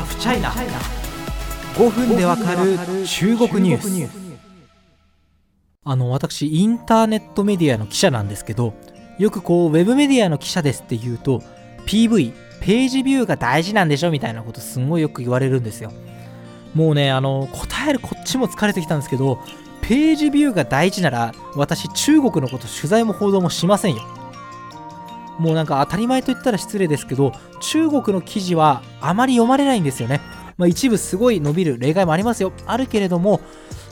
ハフチャイナ5分でわかる中国ニュース。あの私インターネットメディアの記者なんですけどよくこうウェブメディアの記者ですって言うと PV ページビューが大事なんでしょみたいなことすんごいよく言われるんですよ。もうねあの答えるこっちも疲れてきたんですけどページビューが大事なら私中国のこと取材も報道もしませんよもうなんか当たり前と言ったら失礼ですけど中国の記事はあまり読まれないんですよね、まあ、一部すごい伸びる例外もありますよ。あるけれども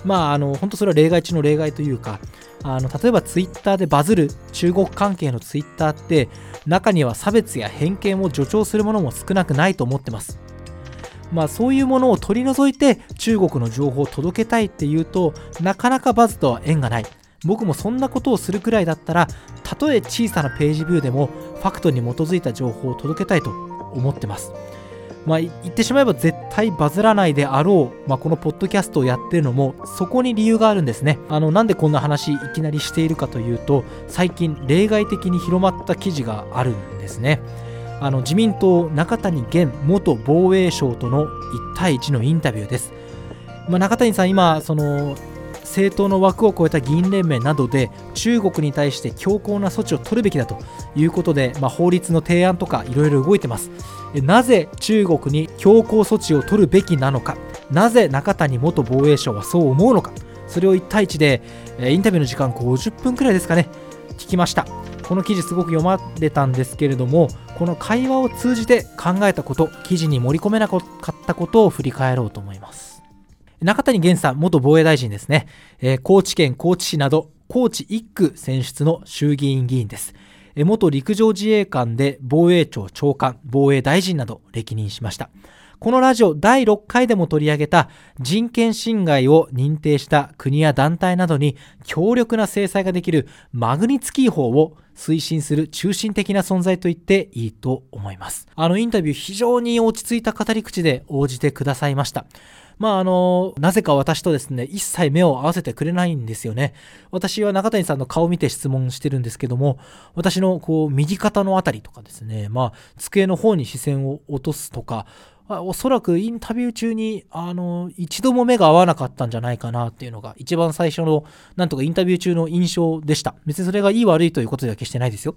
まああの本当それは例外中の例外というかあの例えばツイッターでバズる中国関係のツイッターって中には差別や偏見を助長するものも少なくないと思ってます。まあそういうものを取り除いて中国の情報を届けたいっていうとなかなかバズとは縁がない。僕もそんなことをするくらいだったらたとえ小さなページビューでもファクトに基づいた情報を届けたいと思ってます。まあ、言ってしまえば絶対バズらないであろう、まあ、このポッドキャストをやってるのもそこに理由があるんですね。あのなんでこんな話いきなりしているかというと最近例外的に広まった記事があるんですね。あの自民党中谷元元防衛省との1対1のインタビューです、まあ、中谷さん今その政党の枠を超えた議員連盟などで中国に対して強硬な措置を取るべきだということで、まあ、法律の提案とかいろいろ動いてます。なぜ中国に強硬措置を取るべきなのかなぜ中谷元防衛省はそう思うのかそれを1対1でインタビューの時間50分くらいですかね聞きました。この記事すごく読まれたんですけれどもこの会話を通じて考えたこと記事に盛り込めなかったことを振り返ろうと思います。中谷元さん、元防衛大臣ですね、えー、高知県高知市など、高知1区選出の衆議院議員です。えー、元陸上自衛官で防衛庁長官、防衛大臣など歴任しました。このラジオ第6回でも取り上げた人権侵害を認定した国や団体などに強力な制裁ができるマグニツキー法を推進する中心的な存在と言っていいと思います。あのインタビュー非常に落ち着いた語り口で応じてくださいました。まああの、なぜか私とですね、一切目を合わせてくれないんですよね。私は中谷さんの顔を見て質問してるんですけども、私のこう、右肩のあたりとかですね、まあ、机の方に視線を落とすとか、おそらくインタビュー中に、あの、一度も目が合わなかったんじゃないかなっていうのが、一番最初の、なんとかインタビュー中の印象でした。別にそれがいい悪いということでは決してないですよ。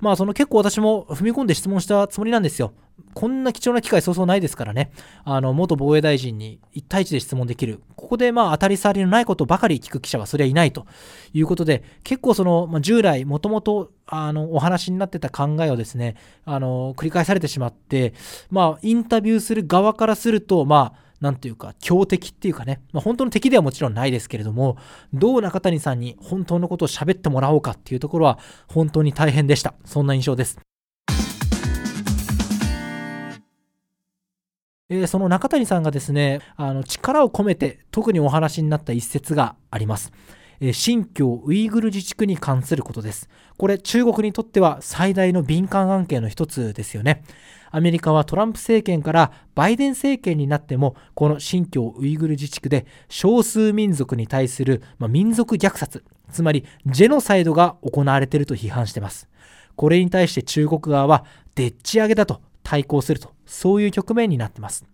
まあ、その結構私も踏み込んで質問したつもりなんですよ。こんな貴重な機会そうそうないですからね。あの、元防衛大臣に1対1で質問できる。ここでまあ当たり障りのないことばかり聞く記者はそれはいないということで、結構その、ま、従来もともとあの、お話になってた考えをですね、あの、繰り返されてしまって、まあ、インタビューする側からすると、まあ、なんていうか、強敵っていうかね、まあ、本当の敵ではもちろんないですけれども、どう中谷さんに本当のことを喋ってもらおうかっていうところは、本当に大変でした。そんな印象です。えー、その中谷さんがですね、あの力を込めて特にお話になった一節があります。えー、新疆ウイグル自治区に関することです。これ中国にとっては最大の敏感案件の一つですよね。アメリカはトランプ政権からバイデン政権になってもこの新疆ウイグル自治区で少数民族に対する、まあ、民族虐殺つまりジェノサイドが行われていると批判していますこれに対して中国側はでっち上げだと対抗するとそういう局面になってます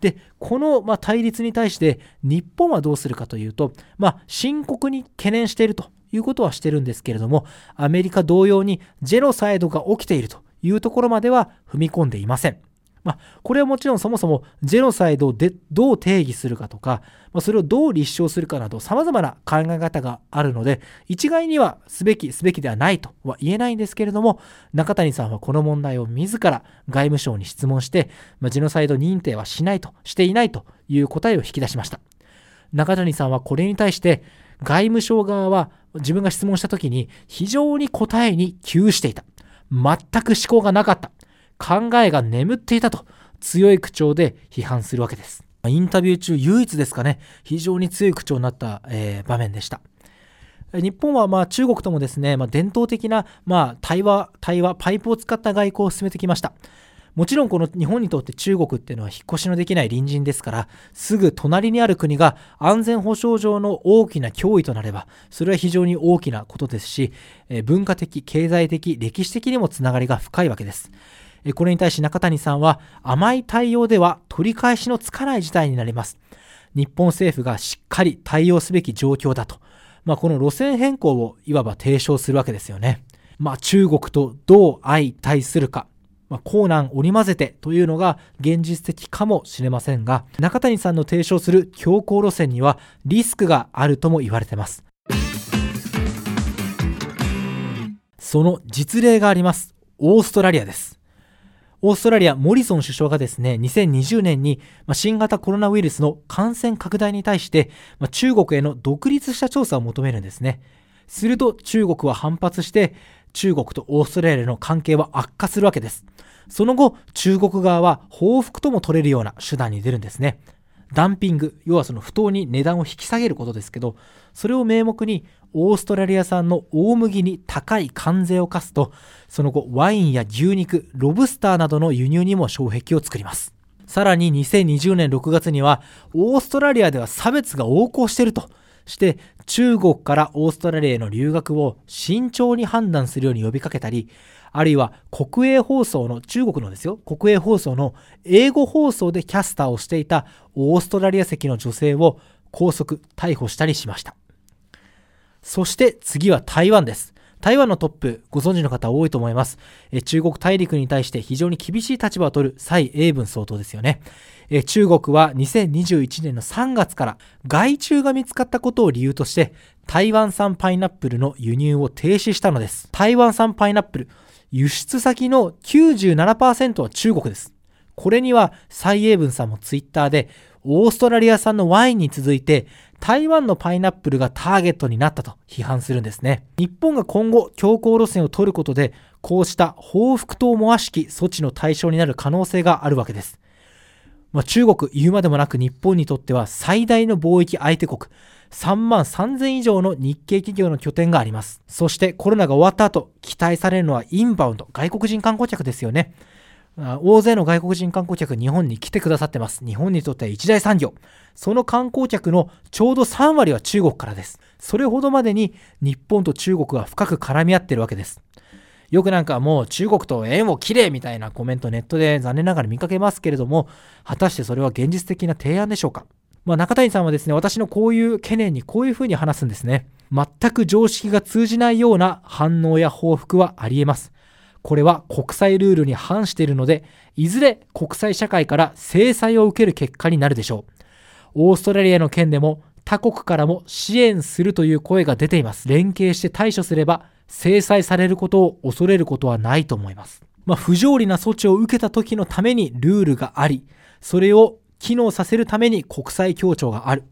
でこの、ま対立に対して日本はどうするかというと、まあ、深刻に懸念しているということはしてるんですけれどもアメリカ同様にジェノサイドが起きているというところまでは踏み込んでいません。まあ、これはもちろんそもそもジェノサイドをでどう定義するかとか、まあ、それをどう立証するかなど様々な考え方があるので一概にはすべきすべきではないとは言えないんですけれども中谷さんはこの問題を自ら外務省に質問して、まあ、ジェノサイド認定はしないとしていないという答えを引き出しました中谷さんはこれに対して外務省側は自分が質問した時に非常に答えに窮していた全く思考がなかった。考えが眠っていたと強い口調で批判するわけです。インタビュー中唯一ですかね、非常に強い口調になった、えー、場面でした。日本はまあ中国ともですね、まあ、伝統的なまあ対話、対話、パイプを使った外交を進めてきました。もちろんこの日本にとって中国っていうのは引っ越しのできない隣人ですからすぐ隣にある国が安全保障上の大きな脅威となればそれは非常に大きなことですし文化的経済的歴史的にもつながりが深いわけですこれに対し中谷さんは甘い対応では取り返しのつかない事態になります。日本政府がしっかり対応すべき状況だと、まあ、この路線変更をいわば提唱するわけですよね、まあ、中国とどう相対するか。まあ、コーナン織り交ぜてというのが現実的かもしれませんが中谷さんの提唱する強硬路線にはリスクがあるとも言われてます。その実例があります。オーストラリアです。オーストラリア、モリソン首相がですね、2020年に新型コロナウイルスの感染拡大に対して、中国への独立した調査を求めるんですね。すると中国は反発して、中国とオーストラリアの関係は悪化するわけです。その後、中国側は報復とも取れるような手段に出るんですね。ダンピング、要はその不当に値段を引き下げることですけど、それを名目にオーストラリア産の大麦に高い関税を課すと、その後ワインや牛肉、ロブスターなどの輸入にも障壁を作ります。さらに2020年6月には、オーストラリアでは差別が横行しているとして中国からオーストラリアへの留学を慎重に判断するように呼びかけたりあるいは国営放送の中国のですよ国営放送の英語放送でキャスターをしていたオーストラリア籍の女性を拘束逮捕したりしました。そして次は台湾です。台湾のトップ、ご存知の方多いと思います。え中国大陸に対して非常に厳しい立場を取る蔡英文総統ですよね。え中国は2021年の3月から害虫が見つかったことを理由として台湾産パイナップルの輸入を停止したのです。台湾産パイナップル、輸出先の97%は中国です。これには蔡英文さんもツイッターでオーストラリア産のワインに続いて台湾のパイナップルがターゲットになったと批判するんですね。日本が今後強硬路線を取ることでこうした報復と思わしき措置の対象になる可能性があるわけです。まあ、中国言うまでもなく日本にとっては最大の貿易相手国3万3000以上の日系企業の拠点があります。そしてコロナが終わった後、期待されるのはインバウンド、外国人観光客ですよね。大勢の外国人観光客日本に来てくださってます。日本にとっては一大産業。その観光客のちょうど3割は中国からです。それほどまでに日本と中国は深く絡み合ってるわけです。よくなんかもう中国と縁を切れみたいなコメントネットで残念ながら見かけますけれども、果たしてそれは現実的な提案でしょうか？まあ、中谷さんはですね、私のこういう懸念にこういうふうに話すんですね。全く常識が通じないような反応や報復はありえます。これは国際ルールに反しているので、いずれ国際社会から制裁を受ける結果になるでしょう。オーストラリアの件でも他国からも支援するという声が出ています。連携して対処すれば制裁されることを恐れることはないと思います。まあ、不条理な措置を受けた時のためにルールがあり、それを機能させるために国際協調がある。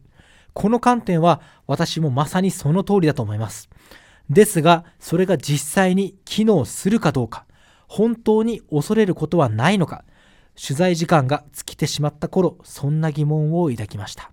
この観点は私もまさにその通りだと思います。ですが、それが実際に機能するかどうか、本当に恐れることはないのか、取材時間が尽きてしまった頃、そんな疑問を抱きました。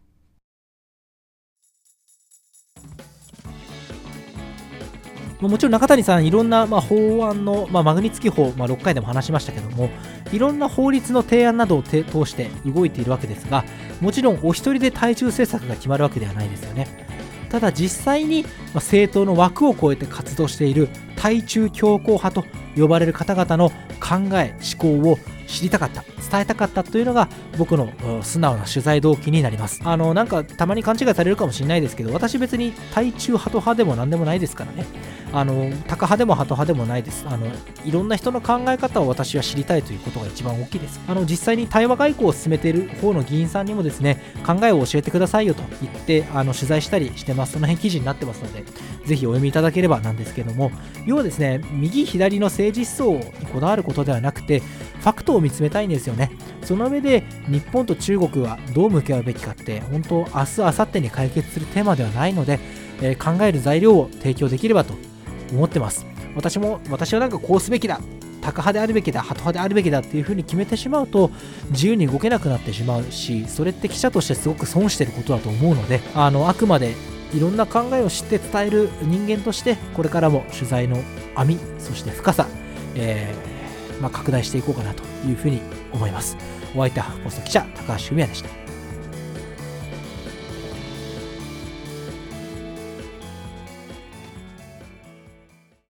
もちろん中谷さん、いろんなまあ法案の、まあ、マグニツキ法、まあ、6回でも話しましたけども、いろんな法律の提案などを通して動いているわけですが、もちろんお一人で対中政策が決まるわけではないですよね。ただ実際に政党の枠を超えて活動している対中強硬派と呼ばれる方々の考え思考を知りたかった伝えたかったというのが僕の素直な取材動機になります。あのなんかたまに勘違いされるかもしれないですけど私別に対中ハト派でも何でもないですからね。あのタカ派でもハト派でもないです。あのいろんな人の考え方を私は知りたいということが一番大きいです。あの実際に対話外交を進めている方の議員さんにもですね考えを教えてくださいよと言ってあの取材したりしてます。その辺記事になってますのでぜひお読みいただければなんですけども。要はですね右左の政治思想にこだわることではなくてファクトを見つめたいんですよね。その上で日本と中国はどう向き合うべきかって本当明日明後日に解決するテーマではないので、えー、考える材料を提供できればと思ってます。私も私はなんかこうすべきだタカ派であるべきだ、ハト派であるべきだっていうふうに決めてしまうと自由に動けなくなってしまうしそれって記者としてすごく損してることだと思うのであのあくまでいろんな考えを知って伝える人間としてこれからも取材の網そして深さ、えーまあ、拡大していこうかなというふうに思います。お相手はポスト記者高橋文也でした。